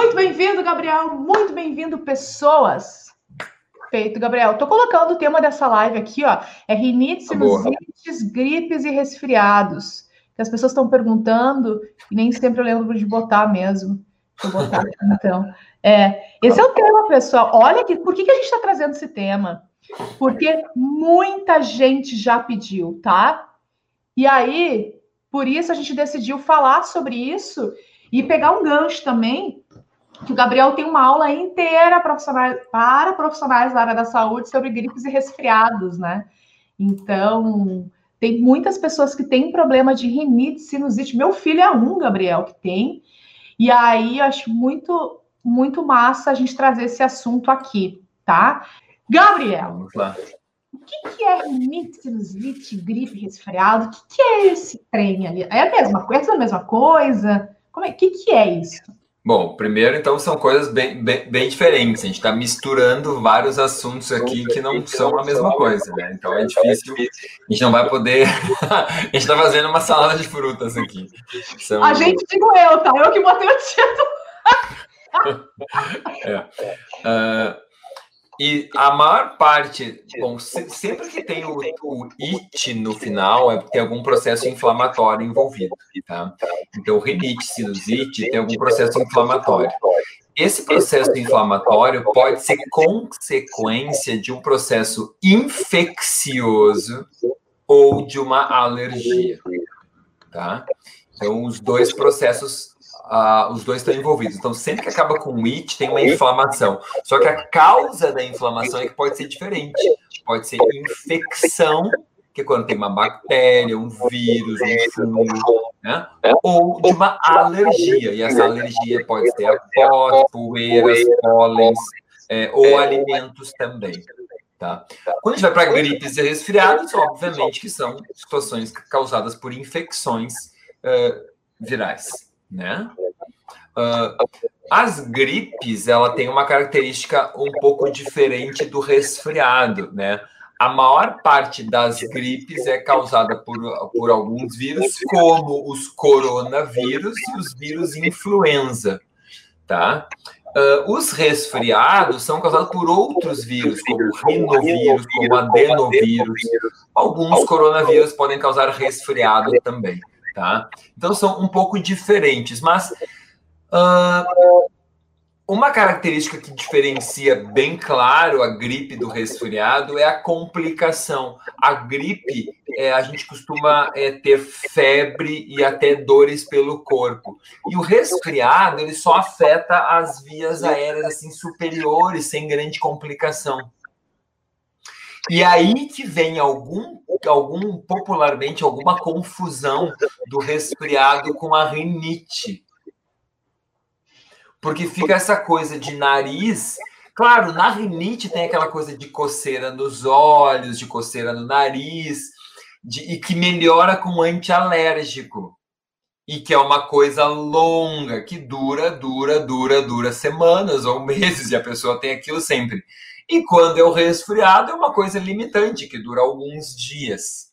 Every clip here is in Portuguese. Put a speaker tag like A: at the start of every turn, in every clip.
A: Muito bem-vindo, Gabriel. Muito bem-vindo, pessoas. Perfeito, Gabriel. Tô colocando o tema dessa live aqui, ó. É rinite, sinusites, gripes e resfriados. Que as pessoas estão perguntando e nem sempre eu lembro de botar mesmo. Vou botar aqui, então. É, esse é o tema, pessoal. Olha que, por que, que a gente está trazendo esse tema? Porque muita gente já pediu, tá? E aí, por isso a gente decidiu falar sobre isso e pegar um gancho também, que o Gabriel tem uma aula inteira profissionais, para profissionais da área da saúde sobre gripes e resfriados, né? Então, tem muitas pessoas que têm problema de rinite, sinusite. Meu filho é um, Gabriel, que tem. E aí, eu acho muito, muito massa a gente trazer esse assunto aqui, tá? Gabriel, Vamos lá. o que, que é rinite, sinusite, gripe, resfriado? O que, que é esse trem ali? É a mesma coisa? É a mesma coisa? Como é? O que, que é isso?
B: Bom, primeiro, então, são coisas bem, bem, bem diferentes. A gente está misturando vários assuntos aqui que não são a mesma coisa, né? Então é difícil, a gente não vai poder. a gente está fazendo uma salada de frutas aqui.
A: São... A gente, digo eu, tá? Eu que botei o título.
B: é. Uh, e a maior parte, bom, sempre que tem o, o it no final, é porque tem algum processo inflamatório envolvido, tá? Então, rinite, sinusite, tem algum processo inflamatório. Esse processo inflamatório pode ser consequência de um processo infeccioso ou de uma alergia, tá? Então, os dois processos uh, os dois estão envolvidos. Então, sempre que acaba com it, tem uma inflamação. Só que a causa da inflamação é que pode ser diferente. Pode ser infecção, que é quando tem uma bactéria, um vírus, um fungo, né? Ou de uma alergia. E essa alergia pode ser a pó, poeiras, pólens, é, ou alimentos também. Tá? Quando a gente vai para gripes e resfriados, obviamente que são situações causadas por infecções uh, virais né? Uh, as gripes, ela tem uma característica um pouco diferente do resfriado, né? A maior parte das gripes é causada por, por alguns vírus, como os coronavírus e os vírus influenza, tá? Uh, os resfriados são causados por outros vírus, como rinovírus, como adenovírus. Alguns coronavírus podem causar resfriado também tá? Então são um pouco diferentes, mas uh, uma característica que diferencia bem claro a gripe do resfriado é a complicação. A gripe, é, a gente costuma é, ter febre e até dores pelo corpo. E o resfriado, ele só afeta as vias aéreas assim superiores, sem grande complicação. E aí que vem algum algum popularmente alguma confusão do resfriado com a rinite. Porque fica essa coisa de nariz. Claro, na rinite tem aquela coisa de coceira nos olhos, de coceira no nariz, de, e que melhora com antialérgico. E que é uma coisa longa, que dura, dura, dura, dura semanas ou meses, e a pessoa tem aquilo sempre. E quando é o resfriado, é uma coisa limitante, que dura alguns dias.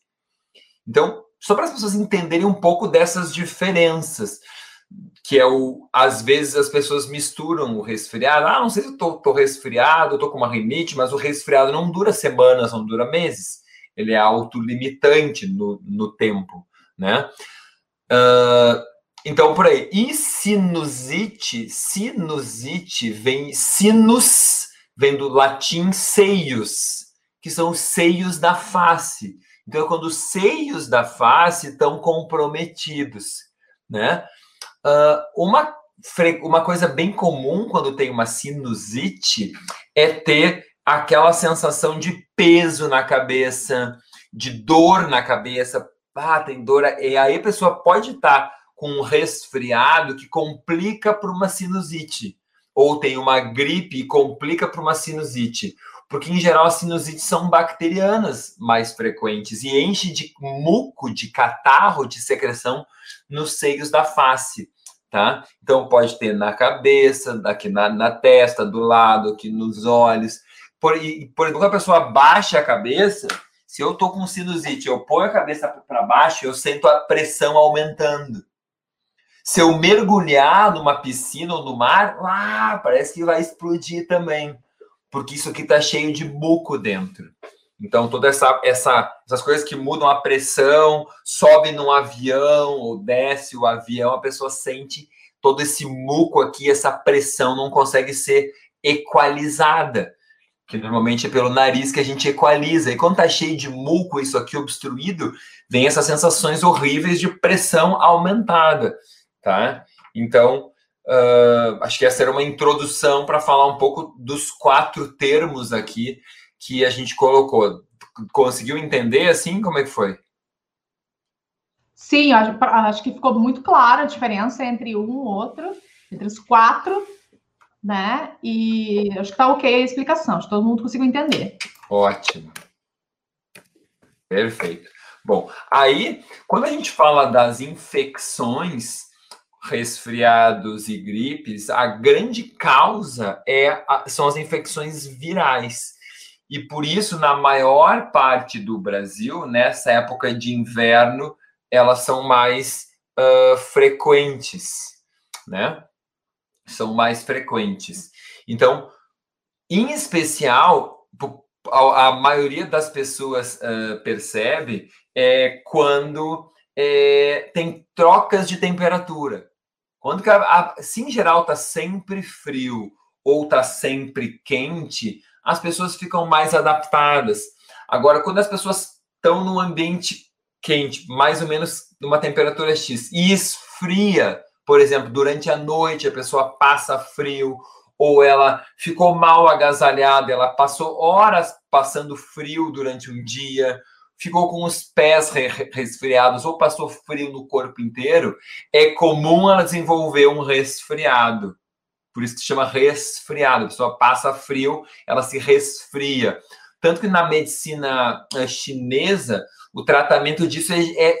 B: Então, só para as pessoas entenderem um pouco dessas diferenças, que é o. Às vezes as pessoas misturam o resfriado. Ah, não sei se eu tô, tô resfriado, tô com uma rinite, mas o resfriado não dura semanas, não dura meses. Ele é autolimitante no, no tempo, né? Uh, então, por aí. E sinusite, sinusite vem sinus vem do latim seios, que são os seios da face. Então, quando os seios da face estão comprometidos, né? Uh, uma, uma coisa bem comum quando tem uma sinusite é ter aquela sensação de peso na cabeça, de dor na cabeça. Ah, tem dor. E aí a pessoa pode estar com um resfriado que complica para uma sinusite ou tem uma gripe e complica para uma sinusite. Porque, em geral, as sinusites são bacterianas mais frequentes e enche de muco, de catarro, de secreção nos seios da face, tá? Então, pode ter na cabeça, aqui na, na testa, do lado, aqui nos olhos. Por, e, por exemplo, a pessoa baixa a cabeça, se eu tô com sinusite, eu ponho a cabeça para baixo, eu sinto a pressão aumentando. Se eu mergulhar numa piscina ou no mar, ah, parece que vai explodir também, porque isso aqui está cheio de muco dentro. Então, todas essa, essa, essas coisas que mudam a pressão, sobe num avião ou desce o avião, a pessoa sente todo esse muco aqui, essa pressão não consegue ser equalizada. Que normalmente é pelo nariz que a gente equaliza. E quando tá cheio de muco, isso aqui obstruído, vem essas sensações horríveis de pressão aumentada, tá? Então, uh, acho que essa era uma introdução para falar um pouco dos quatro termos aqui que a gente colocou. Conseguiu entender assim como é que foi?
A: Sim, acho, acho que ficou muito clara a diferença entre um e outro, entre os quatro, né? E acho que tá ok a explicação, acho que todo mundo conseguiu entender.
B: Ótimo. Perfeito. Bom, aí, quando a gente fala das infecções, resfriados e gripes, a grande causa é, são as infecções virais. E por isso, na maior parte do Brasil, nessa época de inverno, elas são mais uh, frequentes, né? São mais frequentes. Então, em especial, a, maioria das pessoas uh, percebe é quando é, tem trocas de temperatura. Quando que a, a, se em geral está sempre frio ou está sempre quente, as pessoas ficam mais adaptadas. Agora, quando as pessoas estão num ambiente quente, mais ou menos numa temperatura X, e esfria, por exemplo, durante a noite a pessoa passa frio, ou ela ficou mal agasalhada, ela passou horas passando frio durante um dia, ficou com os pés resfriados ou passou frio no corpo inteiro, é comum ela desenvolver um resfriado. Por isso que se chama resfriado. A pessoa passa frio, ela se resfria. Tanto que na medicina eh, chinesa, o tratamento disso é, é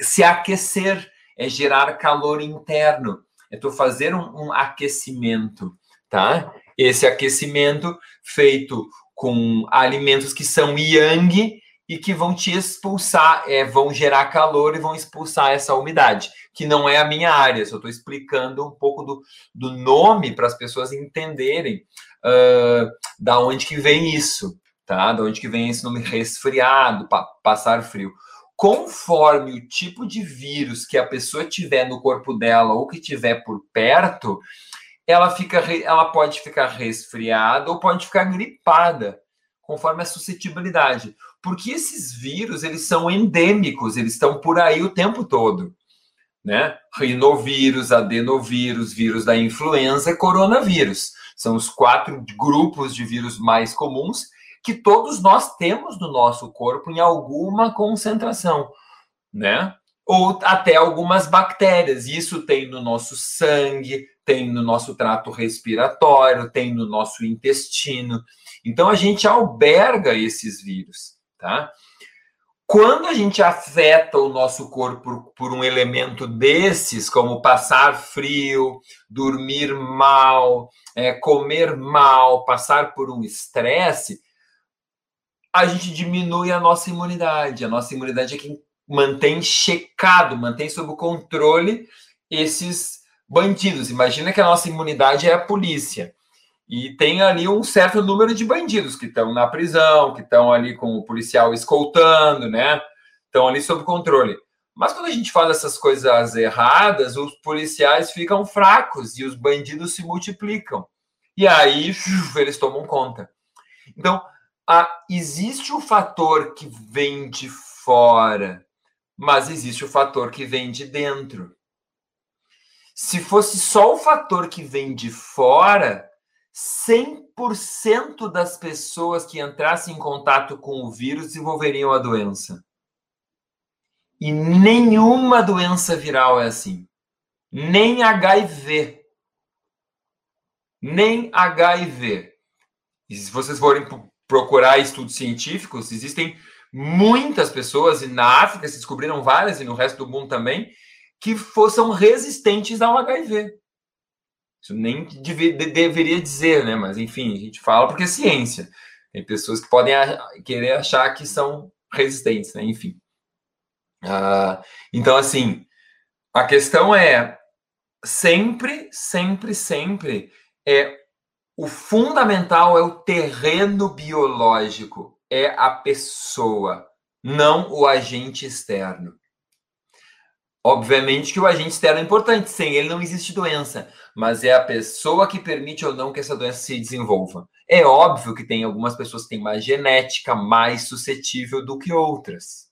B: se aquecer, é gerar calor interno. É tu fazer um, um aquecimento, tá? Esse aquecimento feito com alimentos que são yang e que vão te expulsar, é, vão gerar calor e vão expulsar essa umidade que não é a minha área, só estou explicando um pouco do, do nome para as pessoas entenderem uh, da onde que vem isso, tá? Da onde que vem esse nome resfriado, pa, passar frio. Conforme o tipo de vírus que a pessoa tiver no corpo dela ou que tiver por perto, ela fica, ela pode ficar resfriada ou pode ficar gripada, conforme a suscetibilidade. Porque esses vírus, eles são endêmicos, eles estão por aí o tempo todo né? Rinovírus, adenovírus, vírus da influenza, coronavírus. São os quatro grupos de vírus mais comuns que todos nós temos no nosso corpo em alguma concentração, né? Ou até algumas bactérias. Isso tem no nosso sangue, tem no nosso trato respiratório, tem no nosso intestino. Então a gente alberga esses vírus, tá? Quando a gente afeta o nosso corpo por, um elemento desses, como passar frio, dormir mal, é, comer mal, passar por um estresse, a gente diminui a nossa imunidade. A nossa imunidade é quem mantém checado, mantém sob controle esses bandidos. Imagina que a nossa imunidade é a polícia. E tem ali um certo número de bandidos que estão na prisão, que estão ali com o policial escoltando, né? Estão ali sob controle. Mas quando a gente faz essas coisas erradas, os policiais ficam fracos e os bandidos se multiplicam. E aí eles tomam conta. Então, a, existe o fator que vem de fora, mas existe o fator que vem de dentro. Se fosse só o fator que vem de fora, 100% das pessoas que entrassem em contato com o vírus desenvolveriam a doença. E nenhuma doença viral é assim. Nem HIV. Nem HIV. E se vocês forem procurar estudos científicos, existem muitas pessoas, e na África se descobriram várias, e no resto do mundo também, que são resistentes ao HIV. Isso nem deve, deveria dizer, né? Mas enfim, a gente fala porque é ciência. Tem pessoas que podem querer achar que são resistentes, né? Enfim. Uh, então, assim, a questão é sempre, sempre, sempre é o fundamental é o terreno biológico, é a pessoa, não o agente externo. Obviamente que o agente externo é importante, sem ele não existe doença, mas é a pessoa que permite ou não que essa doença se desenvolva. É óbvio que tem algumas pessoas que têm uma genética mais suscetível do que outras.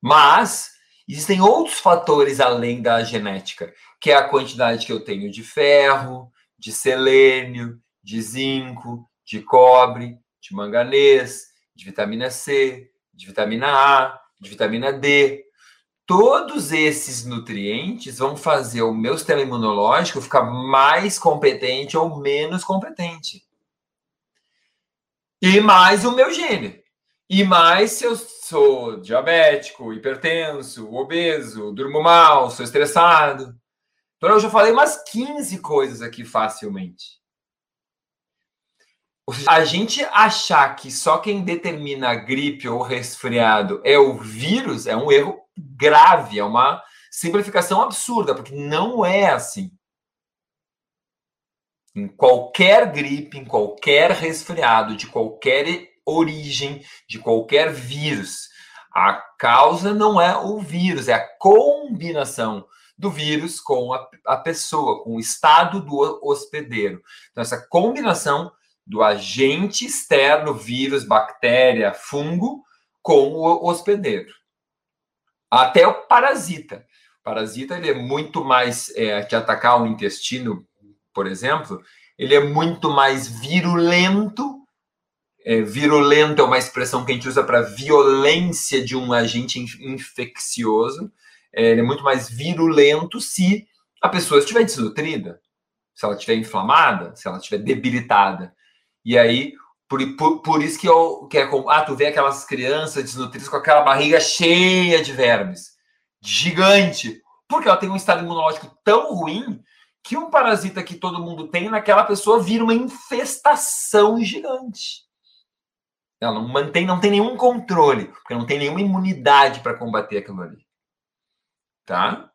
B: Mas existem outros fatores além da genética, que é a quantidade que eu tenho de ferro, de selênio, de zinco, de cobre, de manganês, de vitamina C, de vitamina A, de vitamina D. Todos esses nutrientes vão fazer o meu sistema imunológico ficar mais competente ou menos competente. E mais o meu gene. E mais se eu sou diabético, hipertenso, obeso, durmo mal, sou estressado. Então eu já falei umas 15 coisas aqui facilmente. A gente achar que só quem determina a gripe ou resfriado é o vírus é um erro grave, é uma simplificação absurda, porque não é assim. Em qualquer gripe, em qualquer resfriado, de qualquer origem, de qualquer vírus, a causa não é o vírus, é a combinação do vírus com a, a pessoa, com o estado do hospedeiro. Então, essa combinação do agente externo, vírus, bactéria, fungo, com o hospedeiro. Até o parasita. O parasita ele é muito mais é, que atacar o intestino, por exemplo, ele é muito mais virulento. É, virulento é uma expressão que a gente usa para violência de um agente infeccioso é, ele é muito mais virulento se a pessoa estiver desnutrida, se ela estiver inflamada, se ela estiver debilitada. E aí, por, por, por isso que, eu, que é ah, tu vê aquelas crianças desnutridas com aquela barriga cheia de vermes, gigante, porque ela tem um estado imunológico tão ruim que um parasita que todo mundo tem naquela pessoa vira uma infestação gigante. Ela não mantém, não tem nenhum controle, porque não tem nenhuma imunidade para combater aquilo ali tá?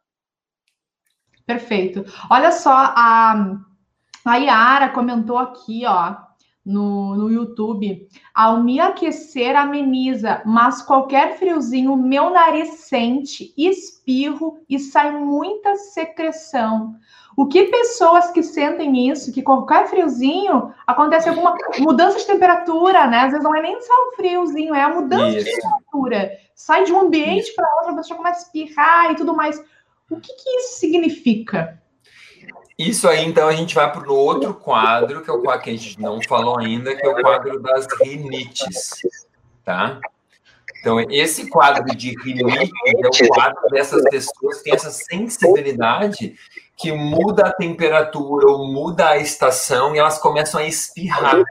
A: Perfeito. Olha só, a, a Yara comentou aqui, ó, no, no YouTube. Ao me aquecer, ameniza, mas qualquer friozinho, meu nariz sente, espirro e sai muita secreção. O que pessoas que sentem isso, que qualquer friozinho acontece alguma mudança de temperatura, né? Às vezes não é nem só o friozinho, é a mudança isso. de temperatura. Sai de um ambiente para outro, a pessoa começa a espirrar e tudo mais. O que, que isso significa?
B: Isso aí, então, a gente vai para o outro quadro, que é o quadro que a gente não falou ainda, que é o quadro das rinites, tá? Então, esse quadro de rinite é o quadro dessas pessoas que têm essa sensibilidade que muda a temperatura ou muda a estação e elas começam a espirrar,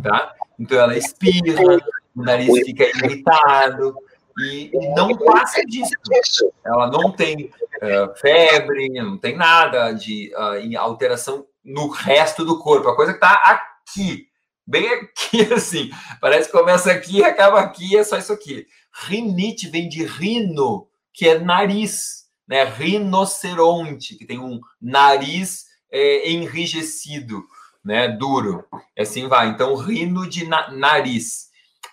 B: tá? Então, ela espirra, o nariz fica irritado e não passa disso. Ela não tem uh, febre, não tem nada de uh, alteração no resto do corpo. A coisa que está aqui, bem aqui, assim. Parece que começa aqui e acaba aqui, é só isso aqui. Rinite vem de rino, que é nariz, né? Rinoceronte, que tem um nariz é, enrijecido, né? Duro. Assim vai. Então, rino de na nariz,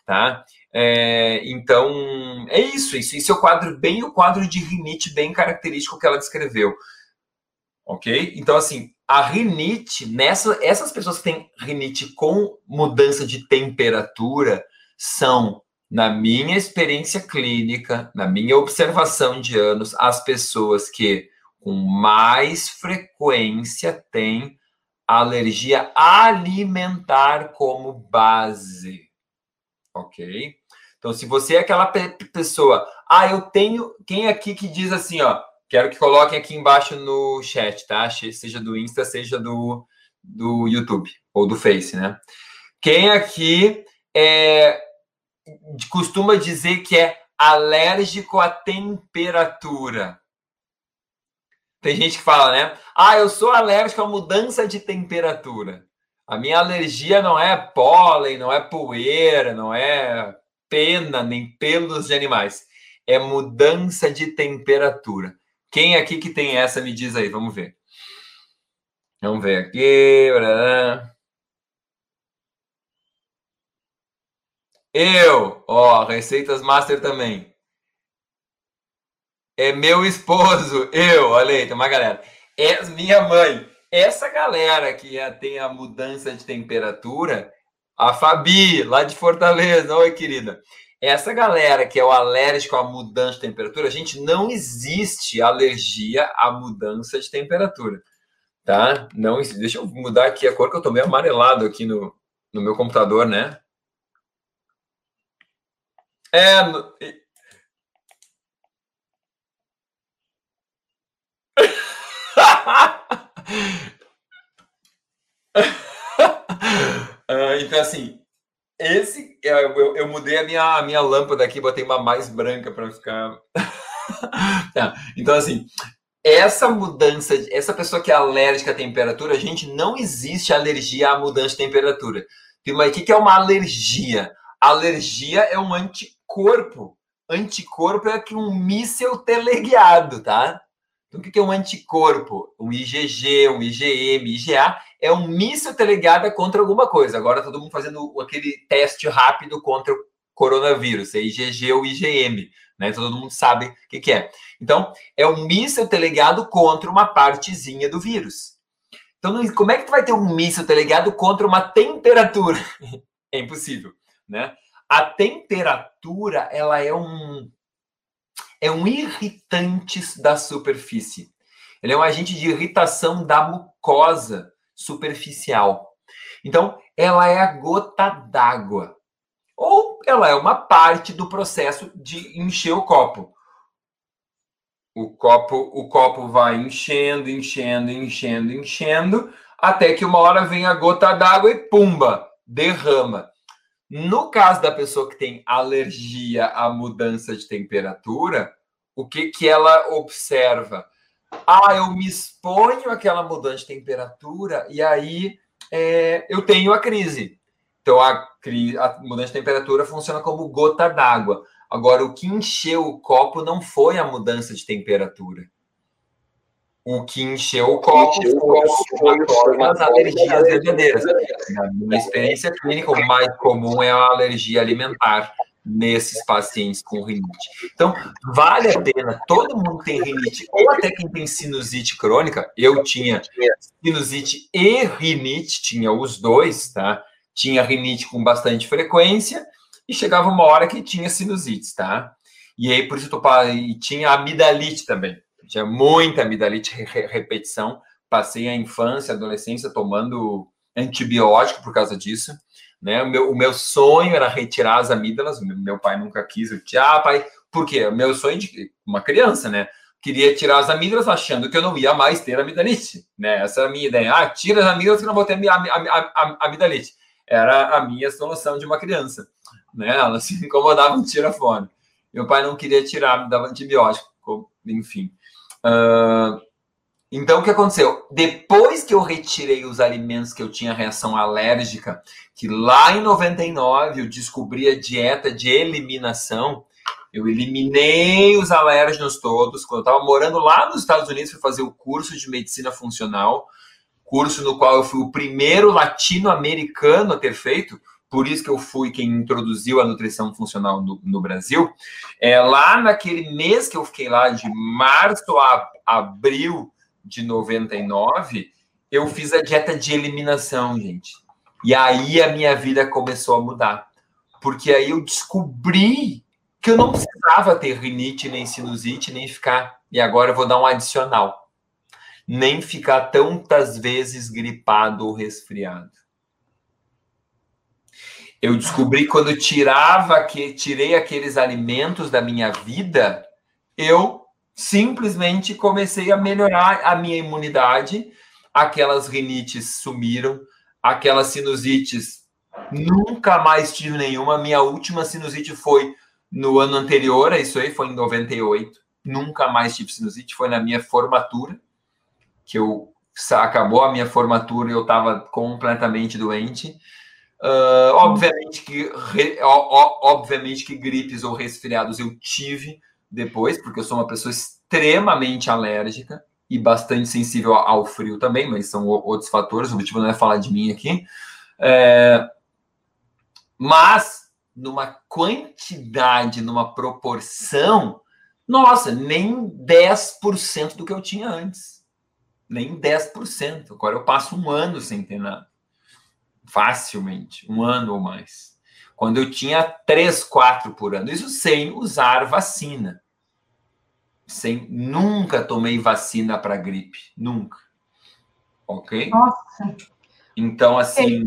B: tá? É, então, é isso, isso. Isso é o quadro, bem o quadro de rinite, bem característico que ela descreveu. Ok? Então, assim, a rinite, nessa, essas pessoas que têm rinite com mudança de temperatura são, na minha experiência clínica, na minha observação de anos, as pessoas que com mais frequência têm alergia alimentar como base. Ok? Então, se você é aquela pessoa, ah, eu tenho. Quem aqui que diz assim, ó, Quero que coloquem aqui embaixo no chat, tá? Seja do Insta, seja do, do YouTube ou do Face, né? Quem aqui é, costuma dizer que é alérgico à temperatura? Tem gente que fala, né? Ah, eu sou alérgico à mudança de temperatura. A minha alergia não é pólen, não é poeira, não é pena, nem pelos de animais. É mudança de temperatura. Quem aqui que tem essa, me diz aí, vamos ver. Vamos ver aqui. Eu, ó, Receitas Master também. É meu esposo, eu, olha aí, tem uma galera. É minha mãe. Essa galera que tem a mudança de temperatura, a Fabi, lá de Fortaleza, oi, querida. Essa galera que é o alérgico à mudança de temperatura, gente, não existe alergia à mudança de temperatura, tá? Não, deixa eu mudar aqui a cor que eu tô meio amarelado aqui no, no meu computador, né? É. uh, então, assim, esse eu, eu, eu, mudei a minha, a minha lâmpada aqui, botei uma mais branca para ficar. tá. Então, assim, essa mudança, essa pessoa que é alérgica à temperatura, gente, não existe alergia à mudança de temperatura. Mas o que é uma alergia? Alergia é um anticorpo. Anticorpo é que um míssil teleguiado, tá? Então, o que é um anticorpo? Um IgG, um IgM, IgA é um míssil teleguiado contra alguma coisa. Agora todo mundo fazendo aquele teste rápido contra o coronavírus, é IgG ou IgM, né? Então, todo mundo sabe o que, que é. Então, é um míssil teleguiado contra uma partezinha do vírus. Então, como é que tu vai ter um míssil teleguiado contra uma temperatura? é impossível, né? A temperatura, ela é um é um irritante da superfície. Ele é um agente de irritação da mucosa superficial. Então, ela é a gota d'água. Ou ela é uma parte do processo de encher o copo. O copo, o copo vai enchendo, enchendo, enchendo, enchendo, até que uma hora vem a gota d'água e pumba, derrama. No caso da pessoa que tem alergia à mudança de temperatura, o que, que ela observa? Ah, eu me exponho àquela mudança de temperatura e aí é, eu tenho a crise. Então, a, a mudança de temperatura funciona como gota d'água. Agora, o que encheu o copo não foi a mudança de temperatura. O que encheu o copo foi as alergias verdadeiras. Na minha experiência clínica, o mais comum é a alergia alimentar nesses pacientes com rinite. Então, vale a pena, todo mundo tem rinite, ou até quem tem sinusite crônica, eu tinha sinusite e rinite, tinha os dois, tá? Tinha rinite com bastante frequência e chegava uma hora que tinha sinusite, tá? E aí, por isso, eu tô, e tinha amidalite também. Tinha muita amidalite, repetição. Passei a infância, a adolescência tomando antibiótico por causa disso. Né? O, meu, o meu sonho era retirar as amígdalas. Meu pai nunca quis. Eu disse, ah, pai, por quê? O meu sonho de uma criança, né? Queria tirar as amígdalas achando que eu não ia mais ter amidalite, né? Essa é a minha ideia. Ah, tira as amígdalas que não vou ter amidalite. Era a minha solução de uma criança, né? Ela se incomodava, tira fora. Meu pai não queria tirar, dava antibiótico, enfim. Uh, então, o que aconteceu? Depois que eu retirei os alimentos que eu tinha reação alérgica, que lá em 99 eu descobri a dieta de eliminação, eu eliminei os alérgenos todos. Quando eu estava morando lá nos Estados Unidos, fui fazer o curso de medicina funcional, curso no qual eu fui o primeiro latino-americano a ter feito, por isso que eu fui quem introduziu a nutrição funcional no, no Brasil. É, lá naquele mês que eu fiquei lá, de março a abril de 99, eu fiz a dieta de eliminação, gente. E aí a minha vida começou a mudar. Porque aí eu descobri que eu não precisava ter rinite, nem sinusite, nem ficar. E agora eu vou dar um adicional. Nem ficar tantas vezes gripado ou resfriado eu descobri quando tirava que tirei aqueles alimentos da minha vida, eu simplesmente comecei a melhorar a minha imunidade, aquelas rinites sumiram, aquelas sinusites nunca mais tive nenhuma. Minha última sinusite foi no ano anterior, isso aí foi em 98. Nunca mais tive sinusite, foi na minha formatura, que eu acabou a minha formatura e eu estava completamente doente. Uh, obviamente que re, obviamente que gripes ou resfriados eu tive depois, porque eu sou uma pessoa extremamente alérgica e bastante sensível ao frio também, mas são outros fatores. O objetivo não é falar de mim aqui. É, mas numa quantidade, numa proporção, nossa, nem 10% do que eu tinha antes. Nem 10%. Agora eu passo um ano sem ter nada. Facilmente, um ano ou mais. Quando eu tinha 3, 4 por ano. Isso sem usar vacina. Sem, nunca tomei vacina para gripe. Nunca. Ok? Nossa. Então, assim,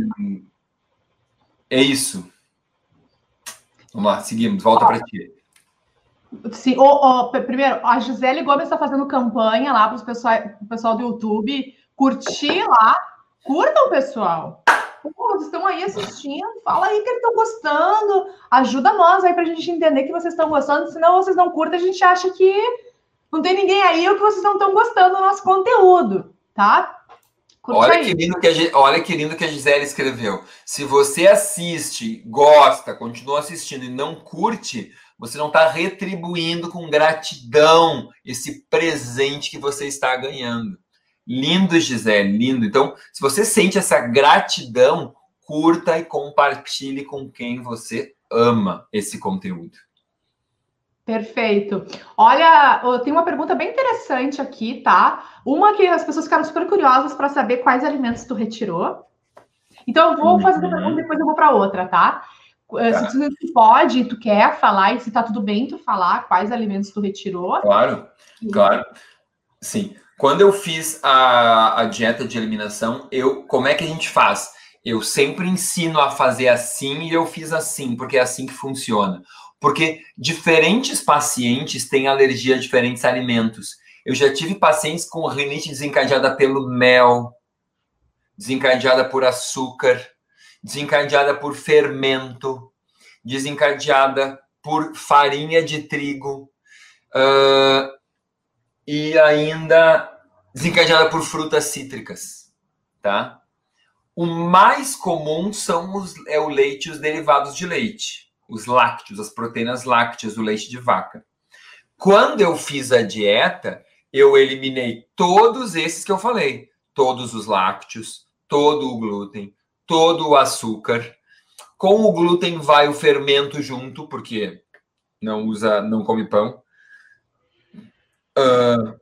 B: é isso. Vamos lá, seguimos. Volta para ti.
A: Sim, oh, oh, primeiro, a Gisele Gomes está fazendo campanha lá para o pessoal, pessoal do YouTube curtir lá. Curtam, pessoal. Pô, vocês estão aí assistindo, fala aí que eles estão gostando. Ajuda nós aí para a gente entender que vocês estão gostando, senão vocês não curtem, a gente acha que não tem ninguém aí ou que vocês não estão gostando do nosso conteúdo, tá?
B: olha que, lindo que a, olha que lindo que a Gisele escreveu. Se você assiste, gosta, continua assistindo e não curte, você não está retribuindo com gratidão esse presente que você está ganhando. Lindo, Gisele, lindo. Então, se você sente essa gratidão, curta e compartilhe com quem você ama esse conteúdo.
A: Perfeito. Olha, tem uma pergunta bem interessante aqui, tá? Uma que as pessoas ficaram super curiosas para saber quais alimentos tu retirou. Então, eu vou fazer uhum. a pergunta e depois eu vou para outra, tá? Eh, tá. Se tu pode, tu quer falar, e se tá tudo bem tu falar quais alimentos tu retirou.
B: Claro, claro. Sim. Quando eu fiz a, a dieta de eliminação, eu como é que a gente faz? Eu sempre ensino a fazer assim e eu fiz assim, porque é assim que funciona. Porque diferentes pacientes têm alergia a diferentes alimentos. Eu já tive pacientes com rinite desencadeada pelo mel, desencadeada por açúcar, desencadeada por fermento, desencadeada por farinha de trigo uh, e ainda desencadeada por frutas cítricas, tá? O mais comum são os, é o leite e os derivados de leite, os lácteos, as proteínas lácteas do leite de vaca. Quando eu fiz a dieta, eu eliminei todos esses que eu falei, todos os lácteos, todo o glúten, todo o açúcar. Com o glúten vai o fermento junto, porque não usa, não come pão. Uh,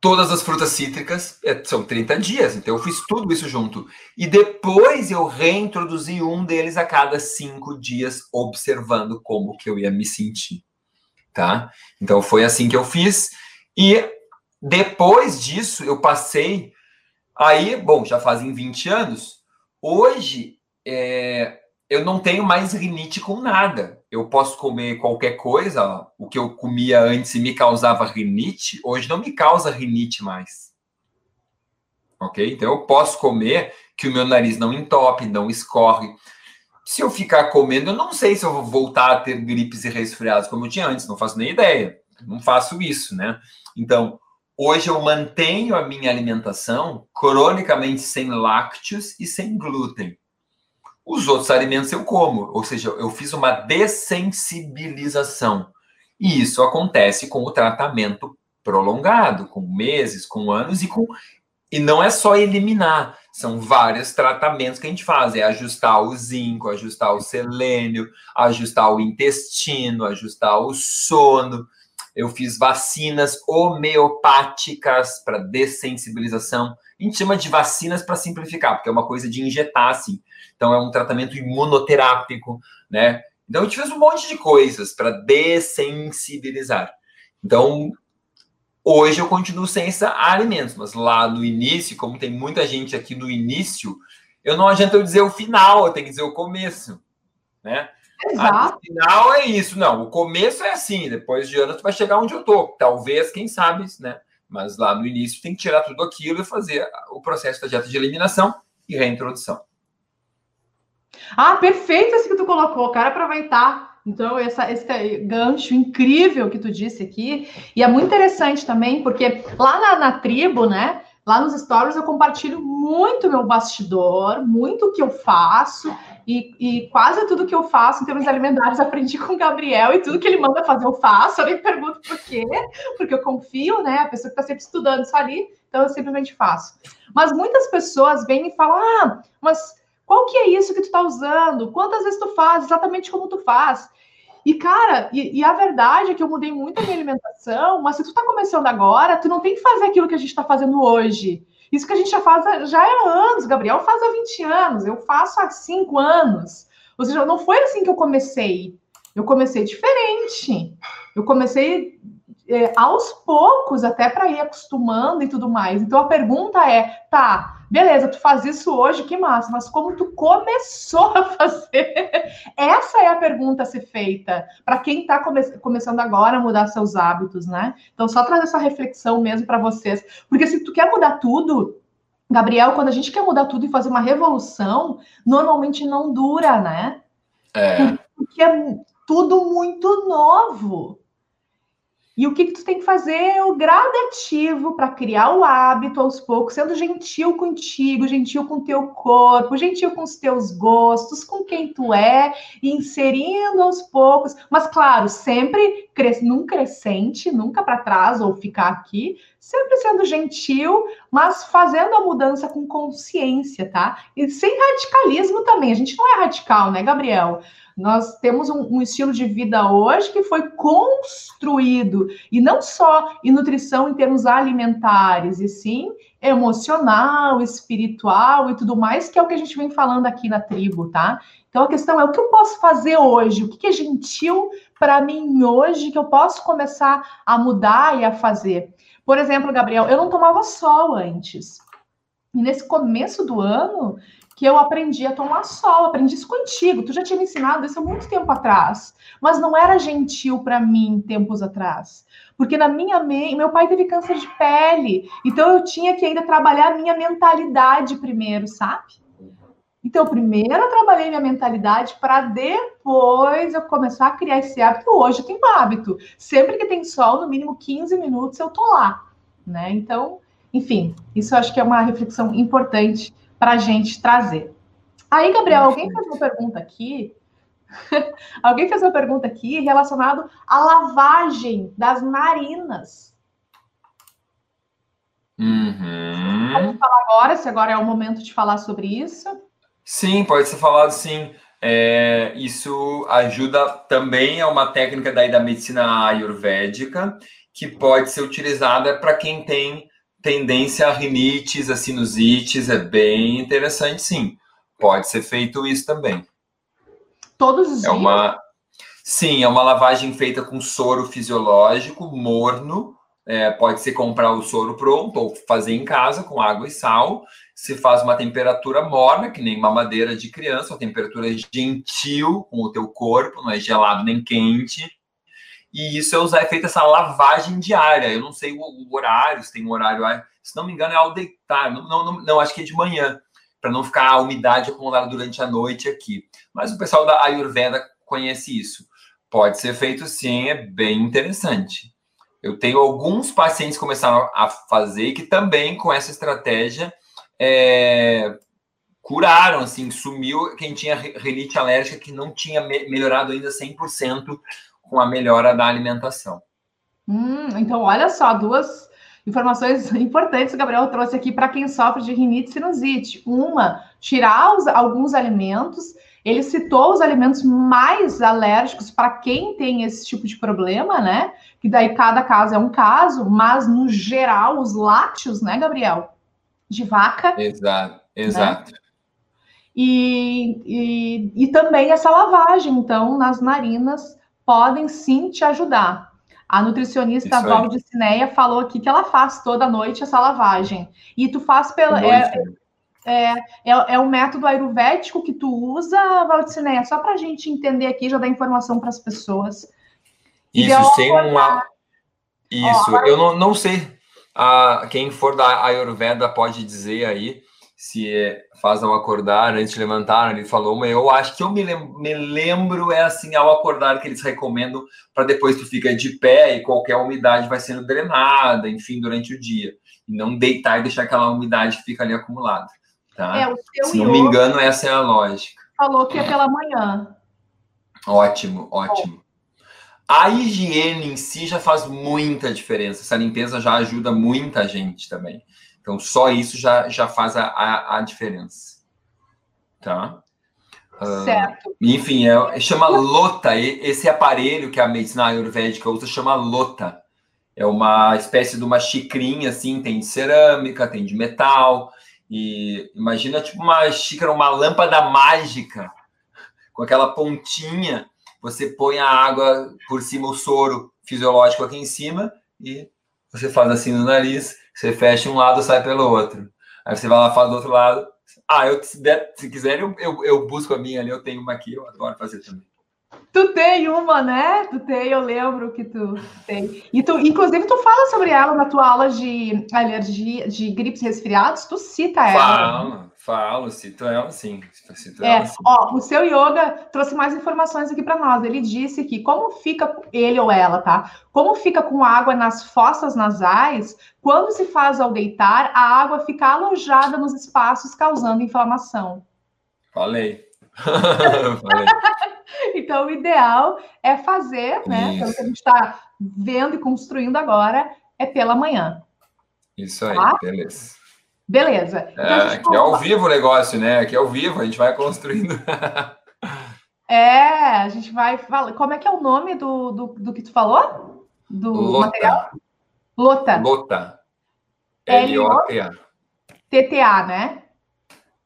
B: todas as frutas cítricas é, são 30 dias, então eu fiz tudo isso junto. E depois eu reintroduzi um deles a cada cinco dias, observando como que eu ia me sentir. Tá? Então foi assim que eu fiz. E depois disso eu passei. Aí, bom, já fazem 20 anos, Hoje, é, eu não tenho mais rinite com nada. Eu posso comer qualquer coisa, o que eu comia antes e me causava rinite, hoje não me causa rinite mais. Ok? Então eu posso comer que o meu nariz não entope, não escorre. Se eu ficar comendo, eu não sei se eu vou voltar a ter gripes e resfriados como eu tinha antes, não faço nem ideia. Não faço isso, né? Então, Hoje eu mantenho a minha alimentação cronicamente sem lácteos e sem glúten. Os outros alimentos eu como, ou seja, eu fiz uma dessensibilização. E isso acontece com o tratamento prolongado, com meses, com anos e com e não é só eliminar, são vários tratamentos que a gente faz, é ajustar o zinco, ajustar o selênio, ajustar o intestino, ajustar o sono eu fiz vacinas homeopáticas para dessensibilização. A gente chama de vacinas para simplificar, porque é uma coisa de injetar, assim. Então, é um tratamento imunoterápico, né? Então, a gente fez um monte de coisas para dessensibilizar. Então, hoje eu continuo sem esses alimentos, mas lá no início, como tem muita gente aqui no início, eu não adianta eu dizer o final, eu tenho que dizer o começo, né? Exato. No final é isso, não. O começo é assim, depois de anos tu vai chegar onde eu tô. Talvez, quem sabe, né? Mas lá no início tem que tirar tudo aquilo e fazer o processo da dieta de eliminação e reintrodução.
A: Ah, perfeito esse que tu colocou, cara, aproveitar. Então, essa, esse gancho incrível que tu disse aqui, e é muito interessante também, porque lá na, na tribo, né, Lá nos stories eu compartilho muito meu bastidor, muito o que eu faço e, e, quase tudo que eu faço em termos alimentares aprendi com o Gabriel e tudo que ele manda fazer eu faço. Eu nem pergunto por quê, porque eu confio, né? A pessoa que está sempre estudando isso ali, então eu simplesmente faço. Mas muitas pessoas vêm e falam: ah, mas qual que é isso que tu está usando? Quantas vezes tu faz? Exatamente como tu faz? E, cara, e, e, a verdade é que eu mudei muito a minha alimentação, mas se tu tá começando agora, tu não tem que fazer aquilo que a gente está fazendo hoje. Isso que a gente já faz já é anos, Gabriel faz há 20 anos, eu faço há 5 anos. Ou seja, não foi assim que eu comecei. Eu comecei diferente. Eu comecei é, aos poucos, até para ir acostumando e tudo mais. Então a pergunta é: tá, beleza, tu faz isso hoje, que massa, mas como tu começou a fazer? Essa é a pergunta a ser feita para quem está come começando agora a mudar seus hábitos, né? Então, só trazer essa reflexão mesmo para vocês. Porque se tu quer mudar tudo, Gabriel, quando a gente quer mudar tudo e fazer uma revolução, normalmente não dura, né? É. Porque é tudo muito novo. E o que, que tu tem que fazer é o gradativo para criar o hábito aos poucos, sendo gentil contigo, gentil com o teu corpo, gentil com os teus gostos, com quem tu é, inserindo aos poucos, mas claro, sempre cres num crescente, nunca para trás ou ficar aqui, sempre sendo gentil, mas fazendo a mudança com consciência, tá? E sem radicalismo também. A gente não é radical, né, Gabriel? Nós temos um, um, estilo de vida hoje que foi construído, e não só em nutrição em termos alimentares, e sim emocional, espiritual e tudo mais, que é o que a gente vem falando aqui na tribo, tá? Então a questão é o que eu posso fazer hoje, o que é gentil para mim hoje que eu posso começar a mudar e a fazer. Por exemplo, Gabriel, eu não tomava sol antes. E nesse começo do ano, que eu aprendi a tomar sol, aprendi isso contigo. Tu já tinha me ensinado isso há muito tempo atrás, mas não era gentil para mim tempos atrás. Porque na minha mente, meu pai teve câncer de pele, então eu tinha que ainda trabalhar a minha mentalidade primeiro, sabe? Então, primeiro eu trabalhei minha mentalidade para depois eu começar a criar esse hábito. Hoje eu tenho hábito. Sempre que tem sol, no mínimo 15 minutos eu tô lá, né? Então, enfim, isso eu acho que é uma reflexão importante para a gente trazer. Aí, Gabriel, alguém fez uma pergunta aqui. alguém fez uma pergunta aqui relacionado à lavagem das narinas.
B: Uhum.
A: Vamos falar agora, se agora é o momento de falar sobre isso.
B: Sim, pode ser falado sim. É, isso ajuda também, é uma técnica daí da medicina ayurvédica que pode ser utilizada para quem tem tendência a rinites, a sinusites, é bem interessante, sim. Pode ser feito isso também.
A: Todos os
B: é dias? Uma... Sim, é uma lavagem feita com soro fisiológico, morno. É, pode ser comprar o soro pronto ou fazer em casa com água e sal. Se faz uma temperatura morna, que nem uma madeira de criança, uma temperatura gentil com o teu corpo, não é gelado nem quente e isso é usar, é feita essa lavagem diária. Eu não sei o, o horário, se tem um horário, se não me engano, é ao deitar. Não, não, não, não acho que é de manhã, para não ficar a umidade acumulada durante a noite aqui. Mas o pessoal da Ayurveda conhece isso. Pode ser feito sim, é bem interessante. Eu tenho alguns pacientes que começaram a fazer que também com essa estratégia é, curaram, assim, sumiu quem tinha rinite alérgica que não tinha melhorado ainda 100% com a melhora da alimentação.
A: Hum, então, olha só, duas informações importantes que o Gabriel trouxe aqui para quem sofre de rinite e sinusite. Uma, tirar os, alguns alimentos. Ele citou os alimentos mais alérgicos para quem tem esse tipo de problema, né? Que daí cada caso é um caso, mas no geral, os lácteos, né, Gabriel? De vaca.
B: Exato, né? exato. Né?
A: E, e, e também essa lavagem, então, nas narinas podem sim te ajudar. A nutricionista Valdicineia falou aqui que ela faz toda noite essa lavagem. E tu faz pela. É, é, é, é um método ayurvédico que tu usa, Valdicineia, só para a gente entender aqui, já dar informação para as pessoas.
B: Isso, sem uma. Isso, Ó, eu não, não sei. Ah, quem for da Ayurveda pode dizer aí se é, faz ao acordar, antes de levantar, ele falou, mas eu acho que eu me lembro, me lembro é assim, ao acordar, que eles recomendam para depois tu fica de pé e qualquer umidade vai sendo drenada, enfim, durante o dia. E não deitar e deixar aquela umidade que fica ali acumulada. Tá?
A: É,
B: Se não me engano, essa é a lógica.
A: Falou que é pela manhã.
B: Ótimo, ótimo. A higiene em si já faz muita diferença. Essa limpeza já ajuda muita gente também. Então, só isso já, já faz a, a, a diferença. Tá?
A: Certo.
B: Uh, enfim, é, chama Lota. Esse aparelho que a medicina ayurvédica usa chama Lota. É uma espécie de uma xicrinha, assim, tem de cerâmica, tem de metal. E imagina tipo uma xícara, uma lâmpada mágica, com aquela pontinha. Você põe a água por cima, o soro fisiológico aqui em cima, e você faz assim no nariz, você fecha um lado, sai pelo outro. Aí você vai lá, faz do outro lado, ah, eu, se, der, se quiser, eu, eu, eu, busco a minha ali, eu tenho uma aqui, eu adoro fazer também.
A: Tu tem uma, né? Tu tem, eu lembro que tu tem. E tu, inclusive, tu fala sobre ela na tua aula de alergia, de gripes resfriados, tu cita ela.
B: Fala, falo, cito ela sim. Cito
A: é, ela, sim. ó, o seu yoga trouxe mais informações aqui para nós. Ele disse que como fica ele ou ela, tá? Como fica com água nas fossas nasais, quando se faz ao deitar, a água fica alojada nos espaços, causando inflamação.
B: Falei. Falei.
A: então, o ideal é fazer, né? Pelo que a gente está vendo e construindo agora, é pela manhã.
B: Isso aí, tá? beleza.
A: Beleza.
B: Então, é, aqui é ao vivo o negócio, né? Aqui é ao vivo, a gente vai construindo.
A: é, a gente vai falar. Como é que é o nome do, do, do que tu falou? Do
B: Lota. material?
A: Lota.
B: Lota. L-O-T-A.
A: T-T-A, né?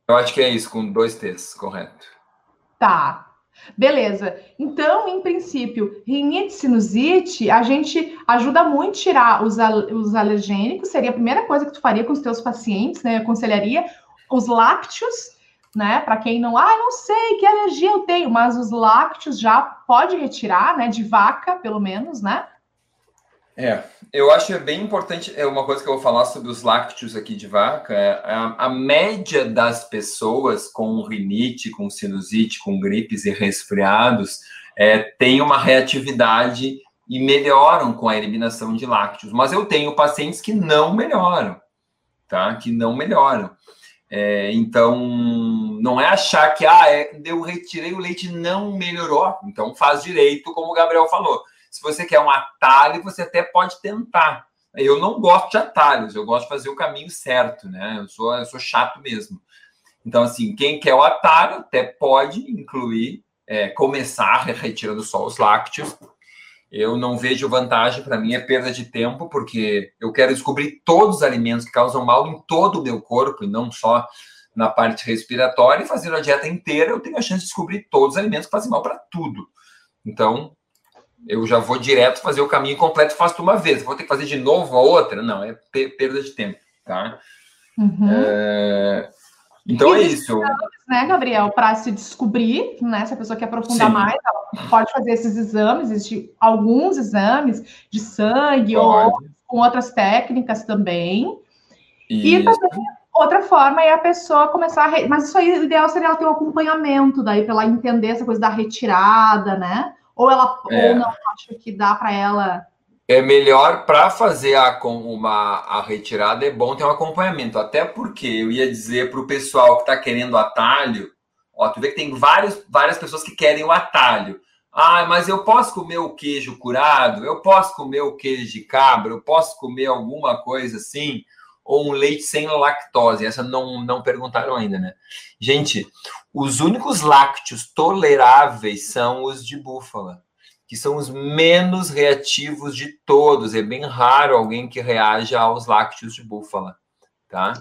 B: Eu acho que é isso, com dois T's, correto.
A: Tá. Beleza. Então, em princípio, rinite sinusite, a gente ajuda muito tirar os, os alergênicos, seria a primeira coisa que tu faria com os teus pacientes, né? Eu aconselharia os lácteos, né? Para quem não, ah, não sei que alergia eu tenho, mas os lácteos já pode retirar, né? De vaca, pelo menos, né?
B: É, eu acho é bem importante, é uma coisa que eu vou falar sobre os lácteos aqui de vaca, é a, a média das pessoas com rinite, com sinusite, com gripes e resfriados, é, tem uma reatividade e melhoram com a eliminação de lácteos. Mas eu tenho pacientes que não melhoram, tá? Que não melhoram. É, então, não é achar que, ah, é, eu retirei o leite não melhorou. Então, faz direito, como o Gabriel falou se você quer um atalho, você até pode tentar. Eu não gosto de atalhos, eu gosto de fazer o caminho certo, né? Eu sou, eu sou chato mesmo. Então, assim, quem quer o atalho até pode incluir, é, começar retirando só os lácteos. Eu não vejo vantagem, para mim é perda de tempo, porque eu quero descobrir todos os alimentos que causam mal em todo o meu corpo e não só na parte respiratória. E fazendo a dieta inteira, eu tenho a chance de descobrir todos os alimentos que fazem mal para tudo. Então, eu já vou direto fazer o caminho completo, faço uma vez. Vou ter que fazer de novo a outra? Não, é perda de tempo, tá? Uhum. É... Então e é isso.
A: Exames, né, Gabriel, para se descobrir, né? Se a pessoa quer aprofundar Sim. mais, ela pode fazer esses exames, existem alguns exames de sangue pode. ou com outras técnicas também. Isso. E também outra forma é a pessoa começar a. Re... Mas isso aí, o ideal seria ela ter um acompanhamento, daí, para ela entender essa coisa da retirada, né? Ou ela é. ou não acha que dá para ela.
B: É melhor para fazer a, com uma, a retirada, é bom ter um acompanhamento. Até porque eu ia dizer para o pessoal que está querendo atalho, ó, tu vê que tem vários, várias pessoas que querem o atalho. Ah, mas eu posso comer o queijo curado, eu posso comer o queijo de cabra, eu posso comer alguma coisa assim, ou um leite sem lactose. Essa não, não perguntaram ainda, né? Gente, os únicos lácteos toleráveis são os de búfala, que são os menos reativos de todos. É bem raro alguém que reaja aos lácteos de búfala, tá?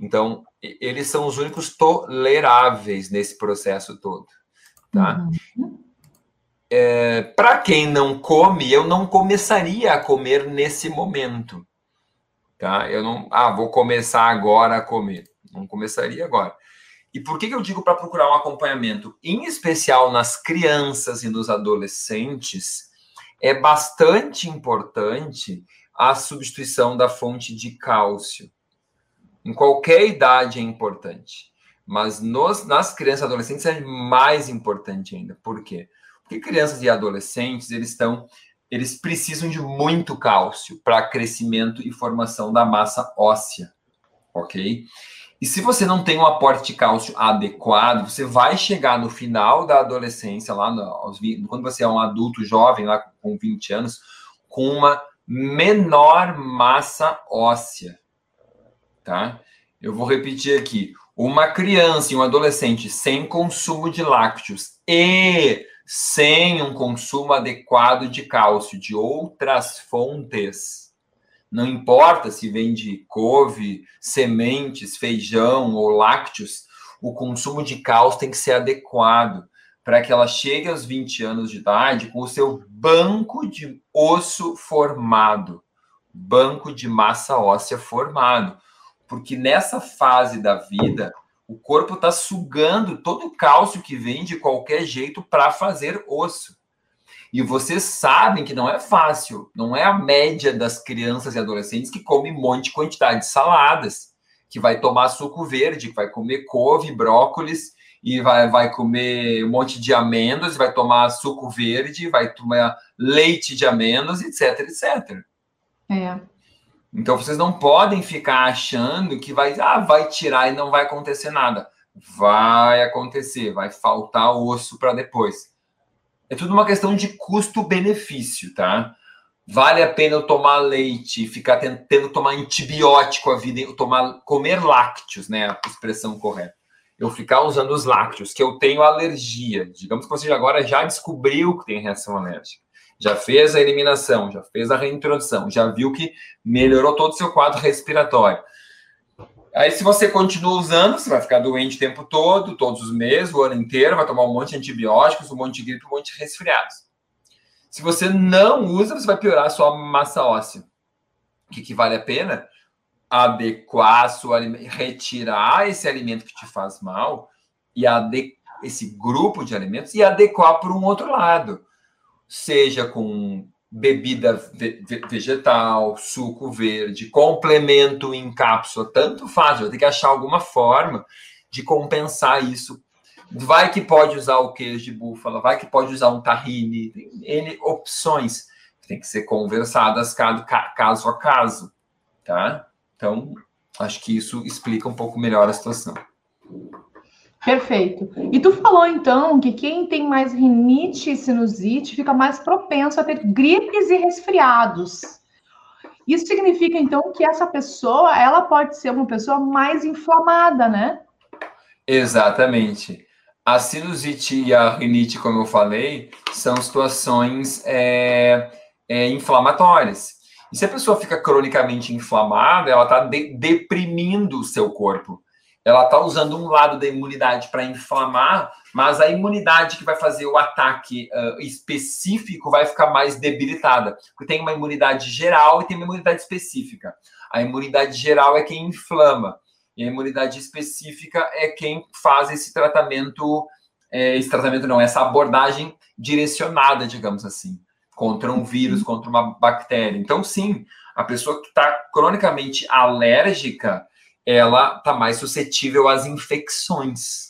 B: Então, eles são os únicos toleráveis nesse processo todo, tá? Uhum. É, Para quem não come, eu não começaria a comer nesse momento, tá? Eu não, ah, vou começar agora a comer. Não começaria agora. E por que, que eu digo para procurar um acompanhamento? Em especial nas crianças e nos adolescentes, é bastante importante a substituição da fonte de cálcio. Em qualquer idade é importante. Mas nos, nas crianças e adolescentes é mais importante ainda. Por quê? Porque crianças e adolescentes, eles estão eles precisam de muito cálcio para crescimento e formação da massa óssea, ok? E se você não tem um aporte de cálcio adequado, você vai chegar no final da adolescência, lá no, quando você é um adulto jovem, lá com 20 anos, com uma menor massa óssea, tá? Eu vou repetir aqui. Uma criança e um adolescente sem consumo de lácteos e sem um consumo adequado de cálcio de outras fontes, não importa se vem de couve, sementes, feijão ou lácteos, o consumo de cálcio tem que ser adequado para que ela chegue aos 20 anos de idade com o seu banco de osso formado, banco de massa óssea formado. Porque nessa fase da vida, o corpo está sugando todo o cálcio que vem de qualquer jeito para fazer osso. E vocês sabem que não é fácil, não é a média das crianças e adolescentes que come um monte de quantidade de saladas, que vai tomar suco verde, que vai comer couve, brócolis e vai, vai comer um monte de amêndoas, vai tomar suco verde, vai tomar leite de amêndoas, etc, etc.
A: É.
B: Então vocês não podem ficar achando que vai, ah, vai tirar e não vai acontecer nada. Vai acontecer, vai faltar osso para depois. É tudo uma questão de custo-benefício, tá? Vale a pena eu tomar leite, ficar tentando tomar antibiótico a vida, tomar, comer lácteos, né? A expressão correta. Eu ficar usando os lácteos, que eu tenho alergia. Digamos que você agora já descobriu que tem reação alérgica. Já fez a eliminação, já fez a reintrodução, já viu que melhorou todo o seu quadro respiratório. Aí, se você continua usando, você vai ficar doente o tempo todo, todos os meses, o ano inteiro, vai tomar um monte de antibióticos, um monte de gripe, um monte de resfriados. Se você não usa, você vai piorar a sua massa óssea. O que, que vale a pena? Adequar sua retirar esse alimento que te faz mal e esse grupo de alimentos e adequar para um outro lado. Seja com bebida vegetal, suco verde, complemento em cápsula, tanto faz, vai ter que achar alguma forma de compensar isso. Vai que pode usar o queijo de búfala, vai que pode usar um tahine, tem N opções tem que ser conversadas caso a caso, tá? Então, acho que isso explica um pouco melhor a situação.
A: Perfeito. E tu falou então que quem tem mais rinite e sinusite fica mais propenso a ter gripes e resfriados. Isso significa então que essa pessoa, ela pode ser uma pessoa mais inflamada, né?
B: Exatamente. A sinusite e a rinite, como eu falei, são situações é, é, inflamatórias. E se a pessoa fica cronicamente inflamada, ela está de deprimindo o seu corpo ela está usando um lado da imunidade para inflamar, mas a imunidade que vai fazer o ataque uh, específico vai ficar mais debilitada. Porque tem uma imunidade geral e tem uma imunidade específica. A imunidade geral é quem inflama, e a imunidade específica é quem faz esse tratamento, é, esse tratamento não, essa abordagem direcionada, digamos assim, contra um vírus, contra uma bactéria. Então, sim, a pessoa que está cronicamente alérgica, ela está mais suscetível às infecções.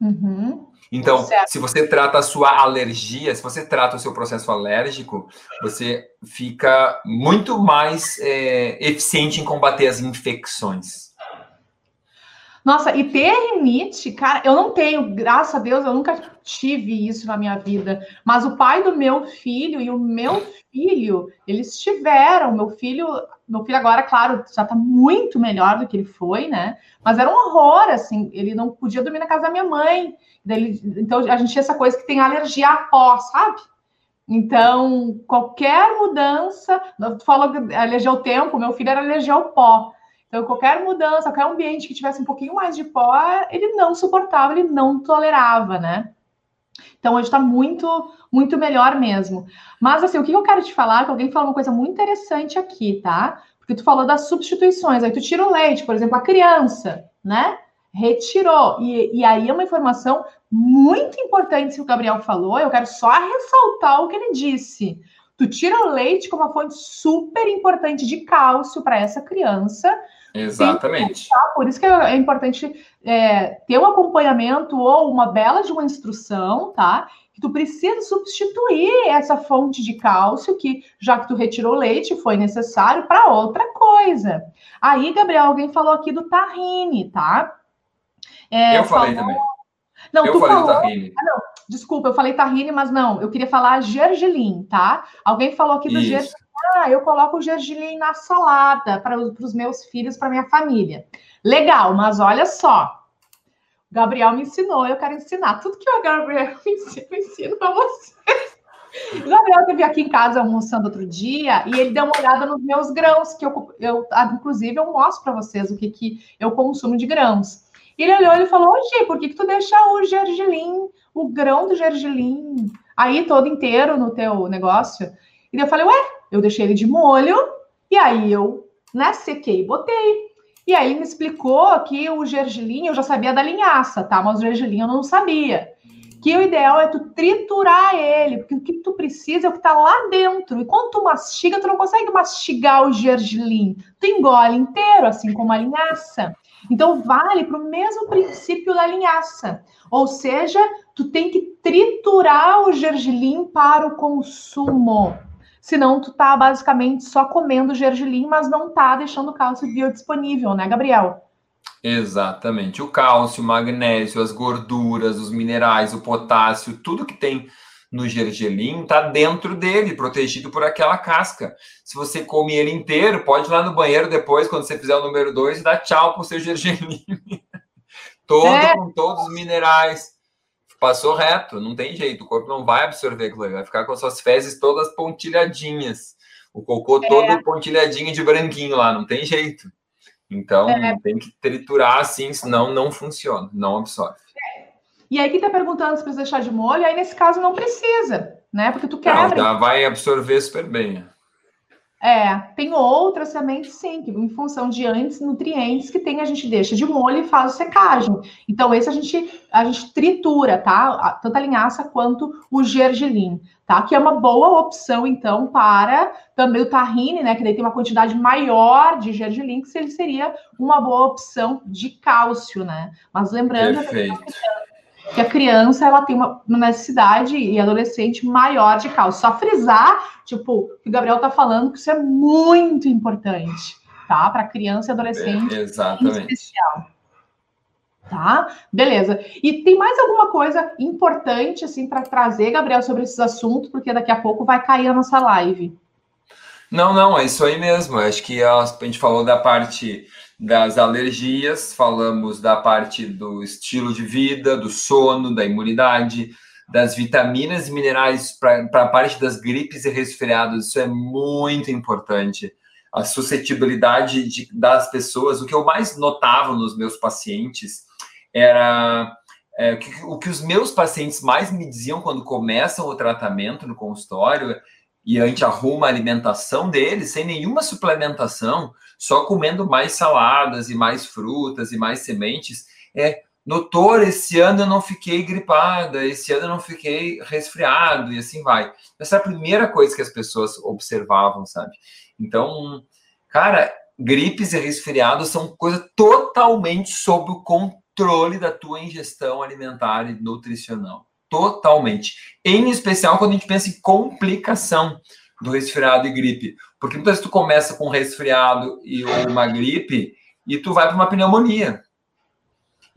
A: Uhum.
B: Então, se você trata a sua alergia, se você trata o seu processo alérgico, você fica muito mais é, eficiente em combater as infecções.
A: Nossa, e ter rinite, cara, eu não tenho, graças a Deus, eu nunca tive isso na minha vida. Mas o pai do meu filho e o meu filho, eles tiveram. Meu filho, meu filho agora, claro, já tá muito melhor do que ele foi, né? Mas era um horror, assim, ele não podia dormir na casa da minha mãe. então a gente tinha essa coisa que tem alergia a pó, sabe? Então, qualquer mudança, tu falou alergia ao tempo, meu filho era alergia ao pó. Então, qualquer mudança, qualquer ambiente que tivesse um pouquinho mais de pó, ele não suportava, ele não tolerava, né? Então, hoje está muito, muito melhor mesmo. Mas, assim, o que eu quero te falar, que alguém falou uma coisa muito interessante aqui, tá? Porque tu falou das substituições, aí tu tira o leite, por exemplo, a criança, né? Retirou. E, e aí é uma informação muito importante que o Gabriel falou, eu quero só ressaltar o que ele disse. Tu tira o leite como uma fonte super importante de cálcio para essa criança,
B: Exatamente.
A: Por isso que é, é importante é, ter um acompanhamento ou uma bela de uma instrução, tá? que tu precisa substituir essa fonte de cálcio que, já que tu retirou leite, foi necessário para outra coisa. Aí, Gabriel, alguém falou aqui do tahine, tá?
B: É, eu falei falou... também.
A: Não, eu tu falei falou... tahine. Ah, não, desculpa, eu falei tahine, mas não, eu queria falar gergelim, tá? Alguém falou aqui do gergelim. Ah, eu coloco o gergelim na salada para os meus filhos, para minha família. Legal, mas olha só, Gabriel me ensinou, eu quero ensinar. Tudo que o Gabriel me ensina, eu ensino para vocês. O Gabriel esteve aqui em casa almoçando outro dia e ele deu uma olhada nos meus grãos, que eu, eu inclusive, eu mostro para vocês o que, que eu consumo de grãos. Ele olhou e falou, Gi, por que, que tu deixa o gergelim, o grão do gergelim, aí todo inteiro no teu negócio? E eu falei, ué, eu deixei ele de molho, e aí eu, né, sequei e botei. E aí me explicou que o gergelim, eu já sabia da linhaça, tá? Mas o gergelim eu não sabia. Que o ideal é tu triturar ele, porque o que tu precisa é o que tá lá dentro. E quando tu mastiga, tu não consegue mastigar o gergelim. Tu engole inteiro, assim como a linhaça. Então vale para o mesmo princípio da linhaça. Ou seja, tu tem que triturar o gergelim para o consumo senão tu tá basicamente só comendo gergelim, mas não tá deixando cálcio biodisponível, né, Gabriel?
B: Exatamente. O cálcio, o magnésio, as gorduras, os minerais, o potássio, tudo que tem no gergelim está dentro dele, protegido por aquela casca. Se você come ele inteiro, pode ir lá no banheiro depois, quando você fizer o número 2, e dar tchau pro seu gergelim. Todo é. com todos os minerais passou reto, não tem jeito, o corpo não vai absorver aquilo, vai ficar com as suas fezes todas pontilhadinhas, o cocô é. todo pontilhadinho de branquinho lá, não tem jeito. Então, é. tem que triturar assim, senão não funciona, não absorve.
A: E aí, quem tá perguntando se precisa deixar de molho, aí nesse caso não precisa, né? Porque tu quebra.
B: Não, vai absorver super bem.
A: É, tem outras também, sim, que em função de antes nutrientes que tem, a gente deixa de molho e faz secagem. Então, esse a gente, a gente tritura, tá? Tanto a linhaça quanto o gergelim, tá? Que é uma boa opção, então, para também o tahine, né? Que daí tem uma quantidade maior de gergelim, que seria uma boa opção de cálcio, né? Mas lembrando...
B: Perfeito
A: que a criança ela tem uma necessidade e adolescente maior de cálcio. Só frisar, tipo, que o Gabriel tá falando que isso é muito importante, tá? Para criança e adolescente.
B: É, exatamente. Em especial.
A: Tá? Beleza. E tem mais alguma coisa importante assim para trazer, Gabriel, sobre esses assuntos, porque daqui a pouco vai cair a nossa live.
B: Não, não, é isso aí mesmo. Acho que a gente falou da parte das alergias, falamos da parte do estilo de vida, do sono, da imunidade, das vitaminas e minerais para a parte das gripes e resfriados. Isso é muito importante. A suscetibilidade de, das pessoas. O que eu mais notava nos meus pacientes era é, que, o que os meus pacientes mais me diziam quando começam o tratamento no consultório e a gente arruma a alimentação deles sem nenhuma suplementação, só comendo mais saladas e mais frutas e mais sementes, é, doutor, esse ano eu não fiquei gripada, esse ano eu não fiquei resfriado, e assim vai. Essa é a primeira coisa que as pessoas observavam, sabe? Então, cara, gripes e resfriados são coisa totalmente sob o controle da tua ingestão alimentar e nutricional totalmente. Em especial quando a gente pensa em complicação do resfriado e gripe. Porque muitas vezes tu começa com um resfriado e uma gripe e tu vai para uma pneumonia.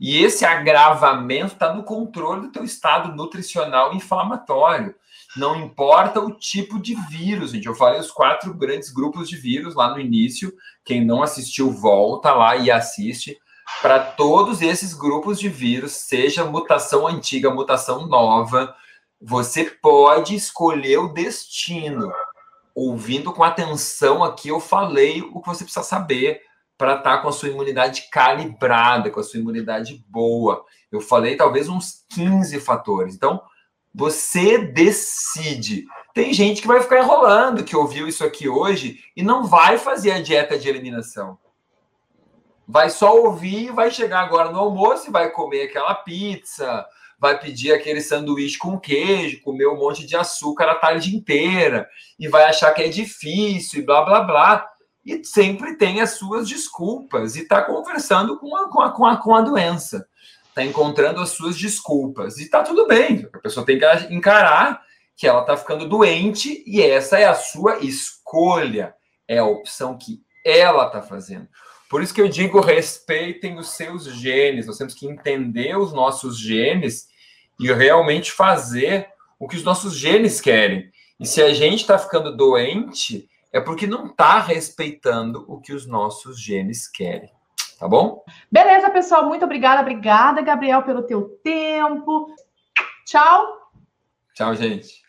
B: E esse agravamento está no controle do teu estado nutricional inflamatório. Não importa o tipo de vírus, gente. Eu falei os quatro grandes grupos de vírus lá no início. Quem não assistiu, volta lá e assiste para todos esses grupos de vírus, seja mutação antiga, mutação nova, você pode escolher o destino. Ouvindo com atenção aqui, eu falei o que você precisa saber para estar tá com a sua imunidade calibrada, com a sua imunidade boa. Eu falei talvez uns 15 fatores. Então, você decide. Tem gente que vai ficar enrolando, que ouviu isso aqui hoje e não vai fazer a dieta de eliminação vai só ouvir, vai chegar agora no almoço e vai comer aquela pizza, vai pedir aquele sanduíche com queijo, comer um monte de açúcar a tarde inteira e vai achar que é difícil e blá blá blá. E sempre tem as suas desculpas e está conversando com a, com, a, com, a, com a doença. está encontrando as suas desculpas. E tá tudo bem. A pessoa tem que encarar que ela está ficando doente e essa é a sua escolha. É a opção que ela está fazendo. Por isso que eu digo, respeitem os seus genes. Nós temos que entender os nossos genes e realmente fazer o que os nossos genes querem. E se a gente está ficando doente, é porque não está respeitando o que os nossos genes querem. Tá bom?
A: Beleza, pessoal. Muito obrigada. Obrigada, Gabriel, pelo teu tempo. Tchau.
B: Tchau, gente.